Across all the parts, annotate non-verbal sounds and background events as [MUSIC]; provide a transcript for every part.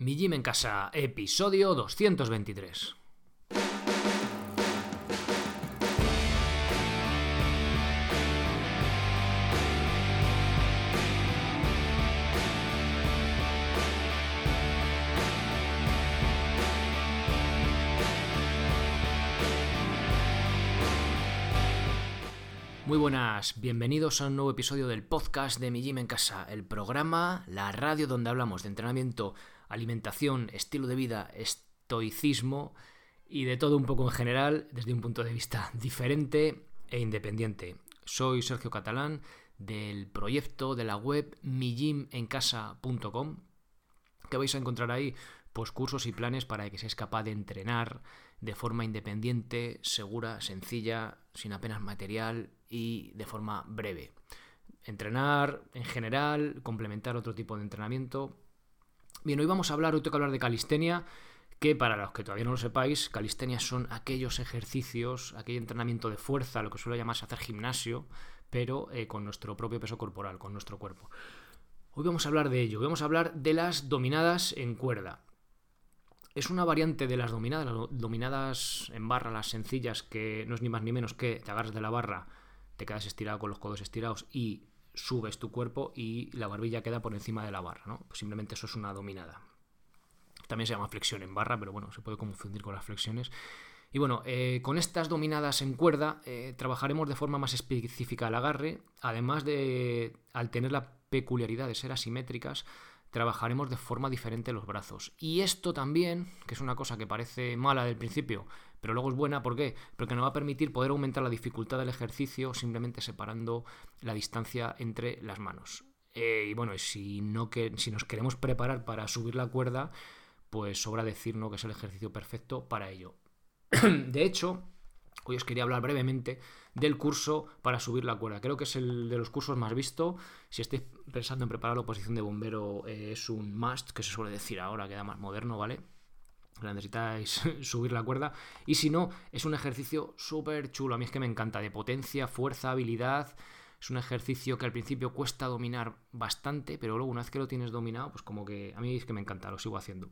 Mi Gym en Casa, episodio 223. Muy buenas, bienvenidos a un nuevo episodio del podcast de Mi Gym en Casa, el programa, la radio donde hablamos de entrenamiento, alimentación, estilo de vida, estoicismo y de todo un poco en general desde un punto de vista [LAUGHS] diferente e independiente. Soy Sergio Catalán del proyecto de la web migymencasa.com que vais a encontrar ahí pues cursos y planes para que seáis capaz de entrenar de forma independiente, segura, sencilla, sin apenas material y de forma breve. Entrenar en general, complementar otro tipo de entrenamiento. Bien, hoy vamos a hablar, hoy tengo que hablar de calistenia, que para los que todavía no lo sepáis, calistenia son aquellos ejercicios, aquel entrenamiento de fuerza, lo que suele llamarse hacer gimnasio, pero eh, con nuestro propio peso corporal, con nuestro cuerpo. Hoy vamos a hablar de ello, vamos a hablar de las dominadas en cuerda. Es una variante de las dominadas, las dominadas en barra, las sencillas, que no es ni más ni menos que te agarras de la barra, te quedas estirado con los codos estirados y subes tu cuerpo y la barbilla queda por encima de la barra, ¿no? Pues simplemente eso es una dominada. También se llama flexión en barra, pero bueno, se puede confundir con las flexiones. Y bueno, eh, con estas dominadas en cuerda eh, trabajaremos de forma más específica el agarre, además de, al tener la peculiaridad de ser asimétricas, trabajaremos de forma diferente los brazos. Y esto también, que es una cosa que parece mala del principio, pero luego es buena, ¿por qué? Porque nos va a permitir poder aumentar la dificultad del ejercicio simplemente separando la distancia entre las manos. Eh, y bueno, si, no que, si nos queremos preparar para subir la cuerda, pues sobra decirnos que es el ejercicio perfecto para ello. [CLEARS THROAT] de hecho, Hoy os quería hablar brevemente del curso para subir la cuerda. Creo que es el de los cursos más visto. Si estáis pensando en preparar la oposición de bombero, eh, es un must, que se suele decir ahora, queda más moderno, ¿vale? necesitáis [LAUGHS] subir la cuerda. Y si no, es un ejercicio súper chulo. A mí es que me encanta, de potencia, fuerza, habilidad. Es un ejercicio que al principio cuesta dominar bastante, pero luego una vez que lo tienes dominado, pues como que a mí es que me encanta, lo sigo haciendo.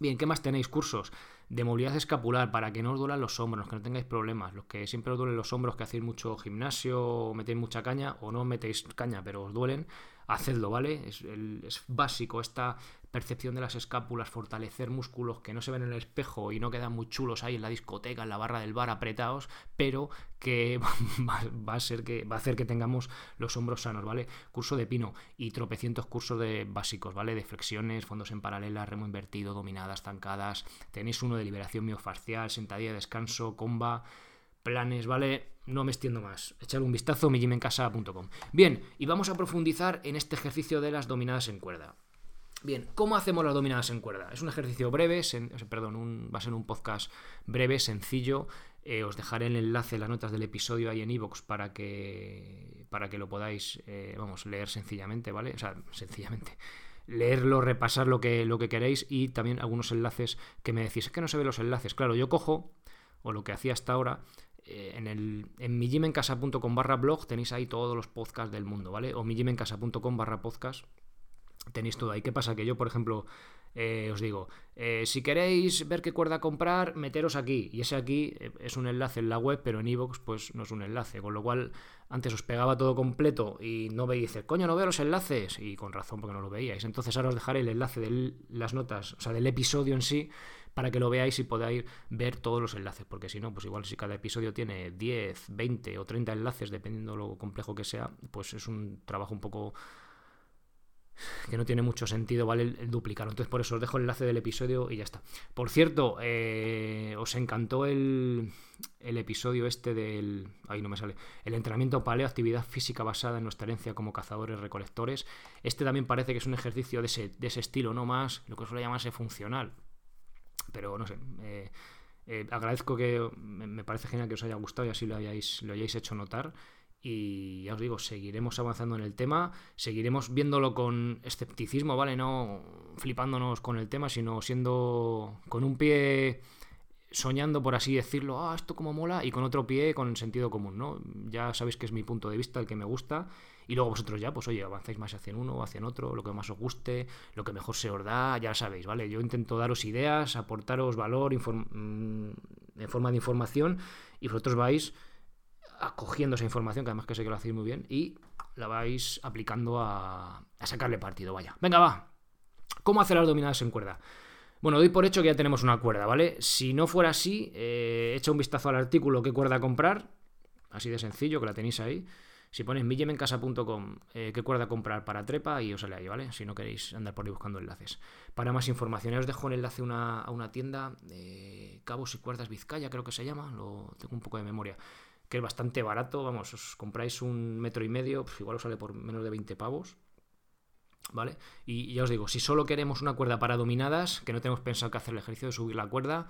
Bien, ¿qué más tenéis? Cursos de movilidad escapular para que no os duelan los hombros, que no tengáis problemas. Los que siempre os duelen los hombros, que hacéis mucho gimnasio, o metéis mucha caña, o no metéis caña, pero os duelen, hacedlo, ¿vale? Es, es básico esta percepción de las escápulas, fortalecer músculos que no se ven en el espejo y no quedan muy chulos ahí en la discoteca, en la barra del bar apretados, pero que [LAUGHS] va, a ser que va a hacer que tengamos los hombros sanos, ¿vale? Curso de pino y tropecientos cursos de básicos, ¿vale? De flexiones, fondos en paralela, remo invertido, dominadas, tancadas. Tenéis uno de liberación miofascial, sentadilla de descanso, comba, planes, ¿vale? No me extiendo más. Echar un vistazo a Bien, y vamos a profundizar en este ejercicio de las dominadas en cuerda. Bien, ¿cómo hacemos las dominadas en cuerda? Es un ejercicio breve, perdón, va a ser un podcast breve, sencillo. Eh, os dejaré el enlace, las notas del episodio ahí en iVoox para que, para que lo podáis, eh, vamos, leer sencillamente, ¿vale? O sea, sencillamente. Leerlo, repasar lo que, lo que queréis y también algunos enlaces que me decís. Es que no se ven los enlaces. Claro, yo cojo, o lo que hacía hasta ahora, eh, en, el, en mijimencasa.com barra blog tenéis ahí todos los podcasts del mundo, ¿vale? O mijimencasa.com barra podcast tenéis todo ahí. ¿Qué pasa? Que yo, por ejemplo, eh, os digo, eh, si queréis ver qué cuerda comprar, meteros aquí. Y ese aquí es un enlace en la web, pero en iVoox pues no es un enlace. Con lo cual, antes os pegaba todo completo y no veis, coño, no veo los enlaces. Y con razón, porque no lo veíais. Entonces ahora os dejaré el enlace de las notas, o sea, del episodio en sí, para que lo veáis y podáis ver todos los enlaces. Porque si no, pues igual si cada episodio tiene 10, 20 o 30 enlaces, dependiendo lo complejo que sea, pues es un trabajo un poco que no tiene mucho sentido, ¿vale? El, duplicarlo. Entonces, por eso os dejo el enlace del episodio y ya está. Por cierto, eh, os encantó el, episodio este del. Ahí no me sale. El entrenamiento paleo, actividad física basada en nuestra herencia como cazadores recolectores. Este también parece que es un ejercicio de ese, de ese estilo, no más lo que suele llamarse funcional. Pero no sé. Eh, eh, agradezco que me parece genial que os haya gustado y así lo hayáis, lo hayáis hecho notar. Y ya os digo, seguiremos avanzando en el tema, seguiremos viéndolo con escepticismo, ¿vale? No flipándonos con el tema, sino siendo con un pie soñando, por así decirlo, ah, esto como mola, y con otro pie con sentido común, ¿no? Ya sabéis que es mi punto de vista, el que me gusta, y luego vosotros ya, pues oye, avanzáis más hacia uno hacia otro, lo que más os guste, lo que mejor se os da, ya sabéis, ¿vale? Yo intento daros ideas, aportaros valor mm, en forma de información, y vosotros vais acogiendo esa información, que además que sé que lo hacéis muy bien, y la vais aplicando a, a sacarle partido, vaya. Venga, va. ¿Cómo hacer las dominadas en cuerda? Bueno, doy por hecho que ya tenemos una cuerda, ¿vale? Si no fuera así, eh, echa un vistazo al artículo qué cuerda comprar, así de sencillo, que la tenéis ahí. Si ponéis millemencasa.com eh, qué cuerda comprar para trepa y os sale ahí, ¿vale? Si no queréis andar por ahí buscando enlaces. Para más información, os dejo el enlace a una tienda, de Cabos y Cuerdas Vizcaya, creo que se llama, lo tengo un poco de memoria, que es bastante barato, vamos, os compráis un metro y medio, pues igual os sale por menos de 20 pavos, ¿vale? Y ya os digo, si solo queremos una cuerda para dominadas, que no tenemos pensado que hacer el ejercicio de subir la cuerda,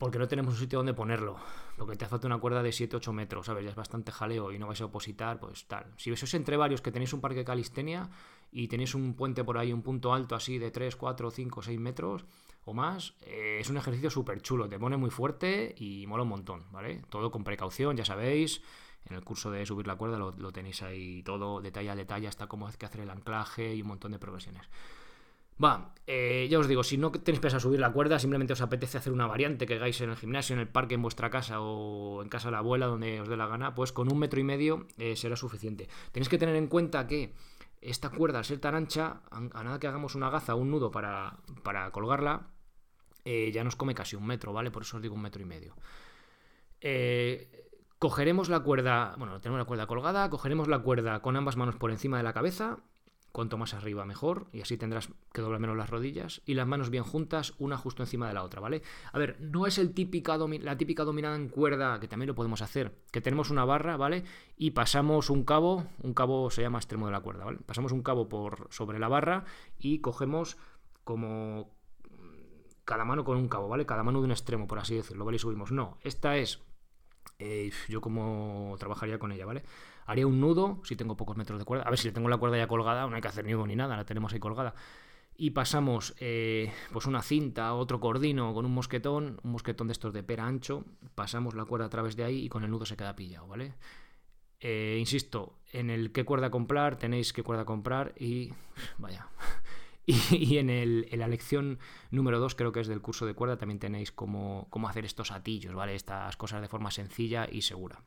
porque no tenemos un sitio donde ponerlo, porque te falta una cuerda de 7-8 metros, ¿sabes? Ya es bastante jaleo y no vais a opositar, pues tal. Si sois entre varios que tenéis un parque de calistenia y tenéis un puente por ahí, un punto alto así de 3, 4, 5, 6 metros o más, eh, es un ejercicio súper chulo, te pone muy fuerte y mola un montón, ¿vale? Todo con precaución, ya sabéis. En el curso de subir la cuerda lo, tenéis ahí todo, detalle a detalle, hasta cómo hay que hacer el anclaje y un montón de progresiones. Va, eh, ya os digo, si no tenéis pensado subir la cuerda, simplemente os apetece hacer una variante que hagáis en el gimnasio, en el parque, en vuestra casa o en casa de la abuela, donde os dé la gana, pues con un metro y medio eh, será suficiente. Tenéis que tener en cuenta que esta cuerda, al ser tan ancha, a, nada que hagamos una gaza o un nudo para, para colgarla, eh, ya nos come casi un metro, ¿vale? Por eso os digo un metro y medio. Cogeremos la cuerda, bueno, tenemos la cuerda colgada, cogeremos la cuerda con ambas manos por encima de la cabeza, cuanto más arriba mejor, y así tendrás que doblar menos las rodillas, y las manos bien juntas, una justo encima de la otra, ¿vale? A ver, no es el típica la típica dominada en cuerda, que también lo podemos hacer, que tenemos una barra, ¿vale? Y pasamos un cabo, un cabo se llama extremo de la cuerda, ¿vale? Pasamos un cabo por sobre la barra y cogemos como cada mano con un cabo, ¿vale? Cada mano de un extremo, por así decirlo, ¿vale? Y subimos. No, esta es eh, yo como trabajaría con ella, ¿vale? Haría un nudo si tengo pocos metros de cuerda. A ver, si le tengo la cuerda ya colgada, no hay que hacer nudo ni nada, la tenemos ahí colgada. Y pasamos eh, pues una cinta, otro cordino con un mosquetón, un mosquetón de estos de pera ancho, pasamos la cuerda a través de ahí y con el nudo se queda pillado, ¿vale? Eh, insisto, en el qué cuerda comprar, tenéis qué cuerda comprar y [LAUGHS] vaya, [LAUGHS] y, en, la lección número 2, creo que es del curso de cuerda, también tenéis cómo, hacer estos atillos, ¿vale? Estas cosas de forma sencilla y segura.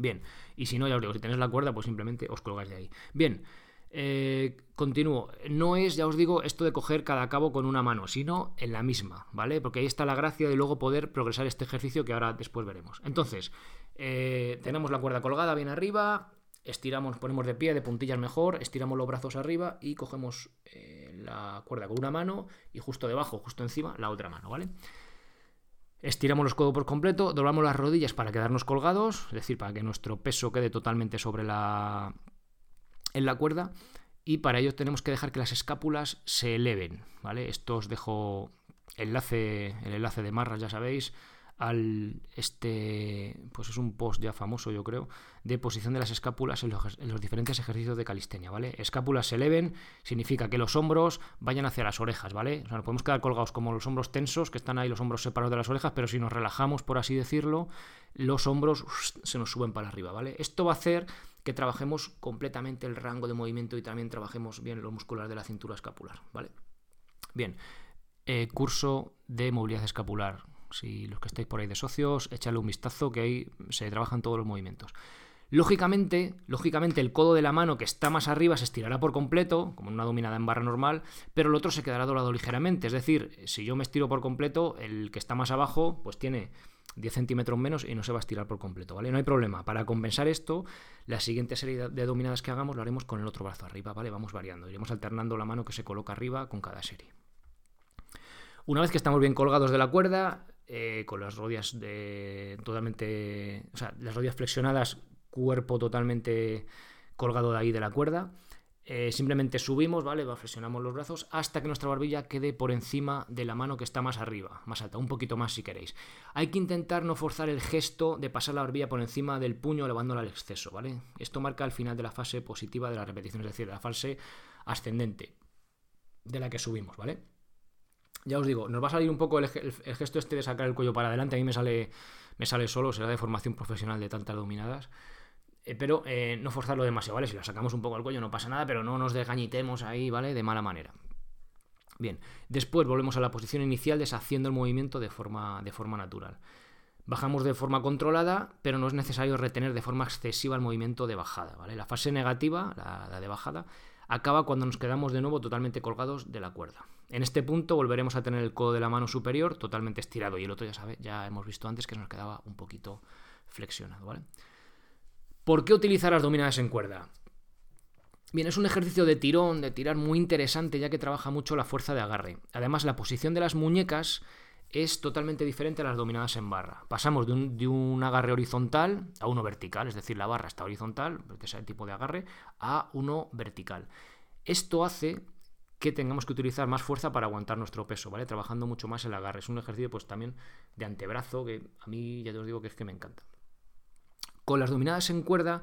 Bien, y si no, ya os digo, si tenéis la cuerda, pues simplemente os colgáis de ahí. Bien, eh, continúo. No es, ya os digo, esto de coger cada cabo con una mano, sino en la misma, ¿vale? Porque ahí está la gracia de luego poder progresar este ejercicio que ahora después veremos. Entonces, eh, tenemos la cuerda colgada bien arriba, estiramos, ponemos de pie, de puntillas mejor, estiramos los brazos arriba y cogemos eh, la cuerda con una mano y justo debajo, justo encima, la otra mano, ¿vale? Estiramos los codos por completo, doblamos las rodillas para quedarnos colgados, es decir, para que nuestro peso quede totalmente sobre la en la cuerda y para ello tenemos que dejar que las escápulas se eleven, ¿vale? Esto os dejo enlace, el enlace de marras, ya sabéis, al este pues es un post ya famoso yo creo de posición de las escápulas en los, diferentes ejercicios de calistenia vale escápulas se eleven significa que los hombros vayan hacia las orejas vale o podemos quedar colgados como los hombros tensos que están ahí los hombros separados de las orejas pero si nos relajamos por así decirlo los hombros se nos suben para arriba vale esto va a hacer que trabajemos completamente el rango de movimiento y también trabajemos bien los musculares de la cintura escapular vale bien eh, curso de movilidad escapular si los que estáis por ahí de socios, échale un vistazo que ahí se trabajan todos los movimientos. Lógicamente, lógicamente el codo de la mano que está más arriba se estirará por completo, como una dominada en barra normal, pero el otro se quedará doblado ligeramente. Es decir, si yo me estiro por completo, el que está más abajo, pues tiene 10 centímetros menos y no se va a estirar por completo, ¿vale? No hay problema. Para compensar esto, la siguiente serie de dominadas que hagamos lo haremos con el otro brazo arriba, ¿vale? Vamos variando. Iremos alternando la mano que se coloca arriba con cada serie. Una vez que estamos bien colgados de la cuerda, eh, con las rodillas de, totalmente, o sea, las rodillas flexionadas, cuerpo totalmente colgado de ahí de la cuerda. Eh, simplemente subimos, ¿vale? Flexionamos los brazos hasta que nuestra barbilla quede por encima de la mano que está más arriba, más alta, un poquito más si queréis. Hay que intentar no forzar el gesto de pasar la barbilla por encima del puño elevándola al exceso, ¿vale? Esto marca el final de la fase positiva de la repetición, es decir, de la fase ascendente de la que subimos, ¿vale? Ya os digo, nos va a salir un poco el, gesto este de sacar el cuello para adelante. A mí me sale, me sale solo, será de formación profesional de tantas dominadas. Eh, pero eh, no forzarlo demasiado, ¿vale? Si la sacamos un poco al cuello no pasa nada, pero no nos desgañitemos ahí, ¿vale? De mala manera. Bien, después volvemos a la posición inicial deshaciendo el movimiento de forma, de forma natural. Bajamos de forma controlada, pero no es necesario retener de forma excesiva el movimiento de bajada, ¿vale? La fase negativa, la de bajada, acaba cuando nos quedamos de nuevo totalmente colgados de la cuerda. En este punto volveremos a tener el codo de la mano superior totalmente estirado y el otro ya sabe, ya hemos visto antes que nos quedaba un poquito flexionado, ¿vale? ¿Por qué utilizar las dominadas en cuerda? Bien, es un ejercicio de tirón, de tirar muy interesante ya que trabaja mucho la fuerza de agarre. Además, la posición de las muñecas es totalmente diferente a las dominadas en barra. Pasamos de un, de un, agarre horizontal a uno vertical, es decir, la barra está horizontal, porque es el tipo de agarre, a uno vertical. Esto hace que tengamos que utilizar más fuerza para aguantar nuestro peso, ¿vale? Trabajando mucho más el agarre. Es un ejercicio pues también de antebrazo que a mí ya te os digo que es que me encanta. Con las dominadas en cuerda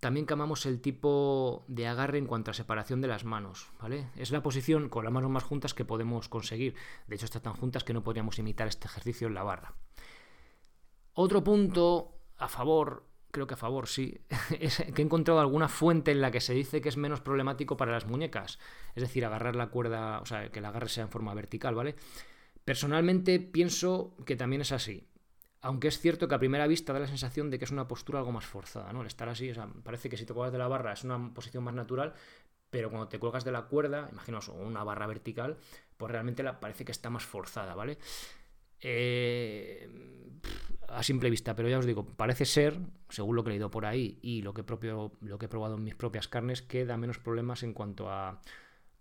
también cambiamos el tipo de agarre en cuanto a separación de las manos, ¿vale? Es la posición con las manos más juntas que podemos conseguir. De hecho, están tan juntas que no podríamos imitar este ejercicio en la barra. Otro punto a favor, creo que a favor, sí, [LAUGHS] es que he encontrado alguna fuente en la que se dice que es menos problemático para las muñecas. Es decir, agarrar la cuerda, o sea, que el agarre sea en forma vertical, ¿vale? Personalmente pienso que también es así aunque es cierto que a primera vista da la sensación de que es una postura algo más forzada, ¿no? El estar así, o sea, parece que si te cuelgas de la barra es una posición más natural, pero cuando te cuelgas de la cuerda, imaginaos una barra vertical, pues realmente la, parece que está más forzada, ¿vale? Eh, a simple vista, pero ya os digo, parece ser, según lo que he leído por ahí y lo que, propio, lo que he probado en mis propias carnes, que da menos problemas en cuanto a,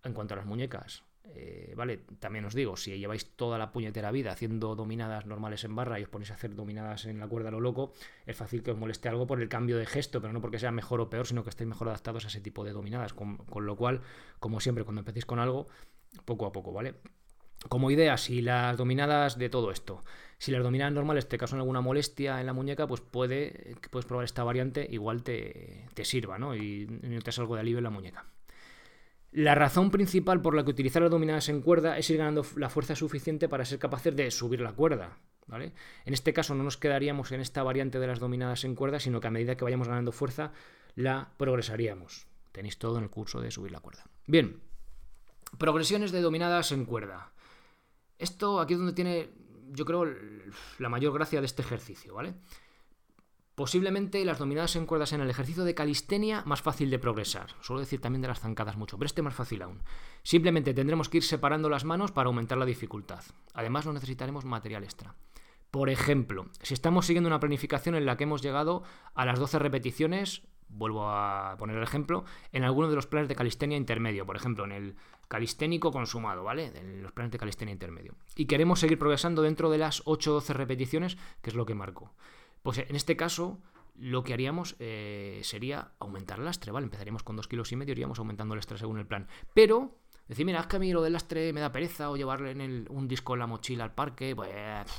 en cuanto a las muñecas. Eh, vale, también os digo, si lleváis toda la puñetera vida haciendo dominadas normales en barra y os ponéis a hacer dominadas en la cuerda a lo loco, es fácil que os moleste algo por el cambio de gesto, pero no porque sea mejor o peor, sino que estéis mejor adaptados a ese tipo de dominadas. Con, lo cual, como siempre, cuando empecéis con algo, poco a poco, ¿vale? Como idea, si las dominadas de todo esto, si las dominadas normales te causan alguna molestia en la muñeca, pues puede, puedes probar esta variante, igual te, te sirva, ¿no? Y notas algo de alivio en la muñeca. La razón principal por la que utilizar las dominadas en cuerda es ir ganando la fuerza suficiente para ser capaces de subir la cuerda. ¿vale? En este caso no nos quedaríamos en esta variante de las dominadas en cuerda, sino que a medida que vayamos ganando fuerza, la progresaríamos. Tenéis todo en el curso de subir la cuerda. Bien, progresiones de dominadas en cuerda. Esto aquí es donde tiene, yo creo, la mayor gracia de este ejercicio, ¿vale? Posiblemente las dominadas en cuerdas en el ejercicio de calistenia más fácil de progresar. Suelo decir también de las zancadas mucho, pero este más fácil aún. Simplemente tendremos que ir separando las manos para aumentar la dificultad. Además no necesitaremos material extra. Por ejemplo, si estamos siguiendo una planificación en la que hemos llegado a las 12 repeticiones, vuelvo a poner el ejemplo, en alguno de los planes de calistenia intermedio, por ejemplo, en el calisténico consumado, ¿vale? En los planes de calistenia intermedio. Y queremos seguir progresando dentro de las 8 o 12 repeticiones, que es lo que marco. Pues en este caso, lo que haríamos eh, sería aumentar el lastre, ¿vale? Empezaríamos con dos kilos y medio, iríamos aumentando el lastre según el plan. Pero, decir, mira, es que a mí lo del lastre me da pereza o llevarle en un disco en la mochila al parque, pues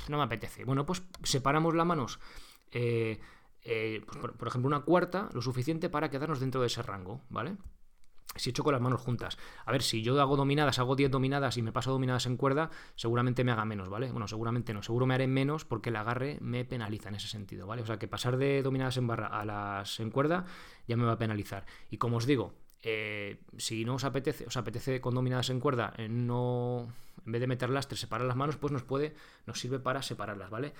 no me apetece. Bueno, pues separamos las manos. Eh, eh, pues, por, ejemplo, una cuarta, lo suficiente para quedarnos dentro de ese rango, ¿vale? si hecho con las manos juntas. A ver, si yo hago dominadas, hago 10 dominadas y me paso dominadas en cuerda, seguramente me haga menos, ¿vale? Bueno, seguramente no, seguro me haré menos porque el agarre me penaliza en ese sentido, ¿vale? O sea que pasar de dominadas en barra a las en cuerda ya me va a penalizar. Y como os digo, eh, si no os apetece, os apetece con dominadas en cuerda, eh, no, en vez de meter lastre, separar las manos, pues nos puede, nos sirve para separarlas, ¿vale?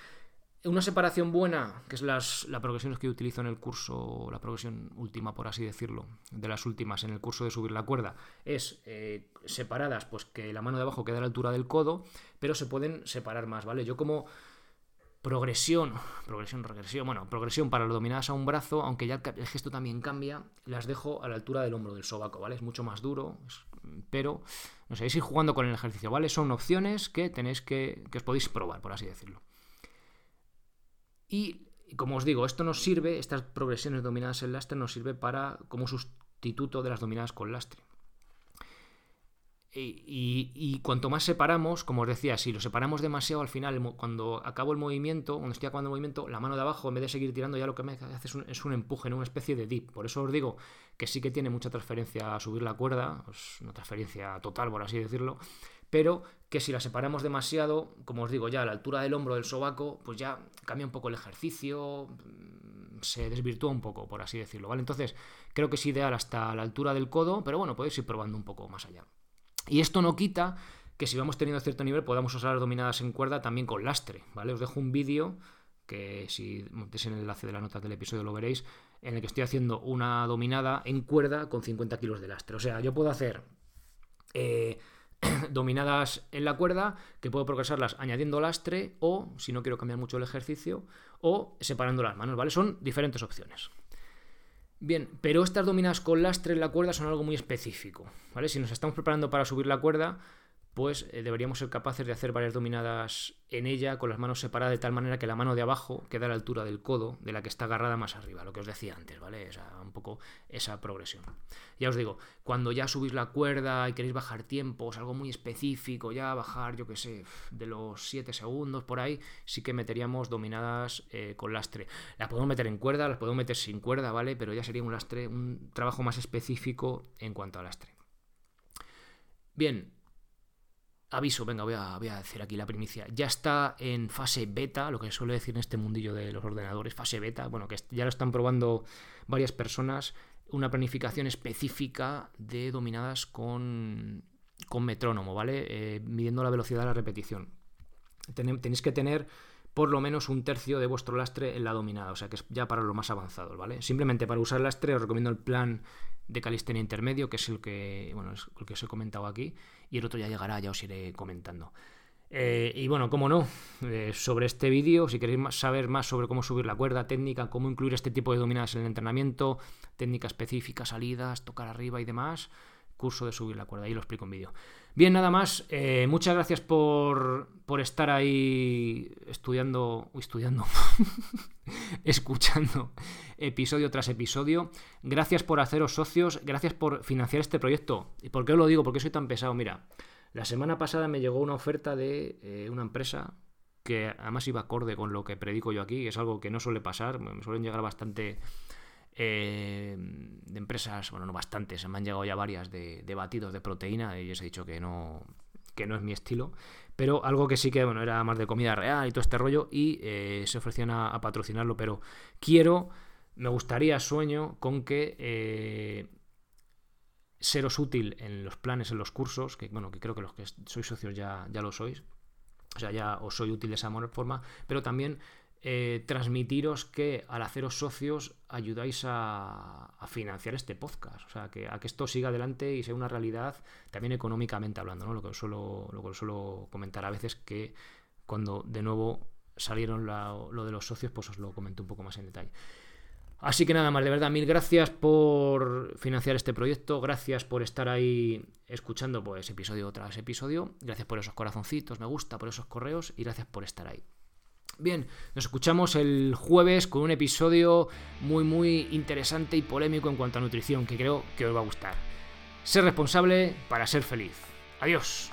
Una separación buena, que es la progresión que utilizo en el curso, la progresión última, por así decirlo, de las últimas en el curso de subir la cuerda, es eh, separadas, pues que la mano de abajo quede a la altura del codo, pero se pueden separar más, ¿vale? Yo como progresión, progresión, regresión, bueno, progresión para las dominadas a un brazo, aunque ya el gesto también cambia, las dejo a la altura del hombro, del sobaco, ¿vale? Es mucho más duro, pero, no sé, ir jugando con el ejercicio, ¿vale? Son opciones que tenéis que, que os podéis probar, por así decirlo. Y, como os digo, esto nos sirve, estas progresiones dominadas en lastre nos sirve para como sustituto de las dominadas con lastre. Y, cuanto más separamos, como os decía, si lo separamos demasiado al final, cuando acabo el movimiento, cuando estoy acabando el movimiento, la mano de abajo, en vez de seguir tirando, ya lo que me hace es un, empuje, ¿no? una especie de dip. Por eso os digo que sí que tiene mucha transferencia a subir la cuerda, pues una transferencia total, por así decirlo, pero que si la separamos demasiado, como os digo, ya a la altura del hombro del sobaco, pues ya cambia un poco el ejercicio, mm, se desvirtúa un poco, por así decirlo, ¿vale? Entonces, creo que es ideal hasta la altura del codo, pero bueno, podéis ir probando un poco más allá. Y esto no quita que si vamos teniendo cierto nivel podamos usar dominadas en cuerda también con lastre, ¿vale? Os dejo un vídeo que si montéis en el enlace de la nota del episodio lo veréis, en el que estoy haciendo una dominada en cuerda con 50 kilos de lastre. O sea, yo puedo hacer eh, [COUGHS] dominadas en la cuerda, que puedo progresarlas añadiendo lastre o, si no quiero cambiar mucho el ejercicio, o separando las manos, ¿vale? Son diferentes opciones. Bien, pero estas dominadas con lastre en la cuerda son algo muy específico, ¿vale? Si nos estamos preparando para subir la cuerda, pues deberíamos ser capaces de hacer varias dominadas en ella con las manos separadas de tal manera que la mano de abajo quede a la altura del codo de la que está agarrada más arriba, lo que os decía antes, ¿vale? Esa, un poco esa progresión. Ya os digo, cuando ya subís la cuerda y queréis bajar tiempos, algo muy específico, ya bajar, yo qué sé, de los 7 segundos por ahí, sí que meteríamos dominadas eh, con lastre. Las podemos meter en cuerda, las podemos meter sin cuerda, ¿vale? Pero ya sería un lastre, un trabajo más específico en cuanto al lastre. Bien, aviso, venga, voy a, voy decir aquí la primicia. Ya está en fase beta, lo que suele decir en este mundillo de los ordenadores, fase beta, bueno, que ya lo están probando varias personas, una planificación específica de dominadas con, con metrónomo, ¿vale? Eh, midiendo la velocidad de la repetición. tenéis que tener por lo menos un tercio de vuestro lastre en la dominada, o sea que es ya para lo más avanzado, ¿vale? Simplemente para usar lastre os recomiendo el plan de calistenia intermedio, que es el que, bueno, el que os he comentado aquí, y el otro ya llegará, ya os iré comentando. Eh, y bueno, como no, eh, sobre este vídeo, si queréis saber más sobre cómo subir la cuerda, técnica, cómo incluir este tipo de dominadas en el entrenamiento, técnica específica, salidas, tocar arriba y demás, curso de subir la cuerda. Ahí lo explico en vídeo. Bien, nada más. Eh, muchas gracias por, por, estar ahí estudiando, estudiando, [LAUGHS] escuchando episodio tras episodio. Gracias por haceros socios, gracias por financiar este proyecto. ¿Y por qué os lo digo? Porque soy tan pesado. Mira, la semana pasada me llegó una oferta de eh, una empresa que además iba acorde con lo que predico yo aquí, es algo que no suele pasar, me suelen llegar bastante eh, de empresas, bueno, no bastantes, me han llegado ya varias de, batidos de proteína y os he dicho que no, que no es mi estilo, pero algo que sí que, bueno, era más de comida real y todo este rollo y eh, se ofrecían a, patrocinarlo, pero quiero, me gustaría, sueño con que eh, seros útil en los planes, en los cursos, que bueno, que creo que los que sois socios ya, ya lo sois, o sea, ya os soy útil de esa forma, pero también eh, transmitiros que al haceros socios ayudáis a, financiar este podcast, o sea, que a que esto siga adelante y sea una realidad también económicamente hablando, ¿no? Lo que suelo, lo que suelo comentar a veces que cuando de nuevo salieron lo de los socios, pues os lo comento un poco más en detalle. Así que nada más, de verdad, mil gracias por financiar este proyecto, gracias por estar ahí escuchando pues episodio tras episodio, gracias por esos corazoncitos, me gusta, por esos correos y gracias por estar ahí. Bien, nos escuchamos el jueves con un episodio muy muy interesante y polémico en cuanto a nutrición que creo que os va a gustar. Ser responsable para ser feliz. Adiós.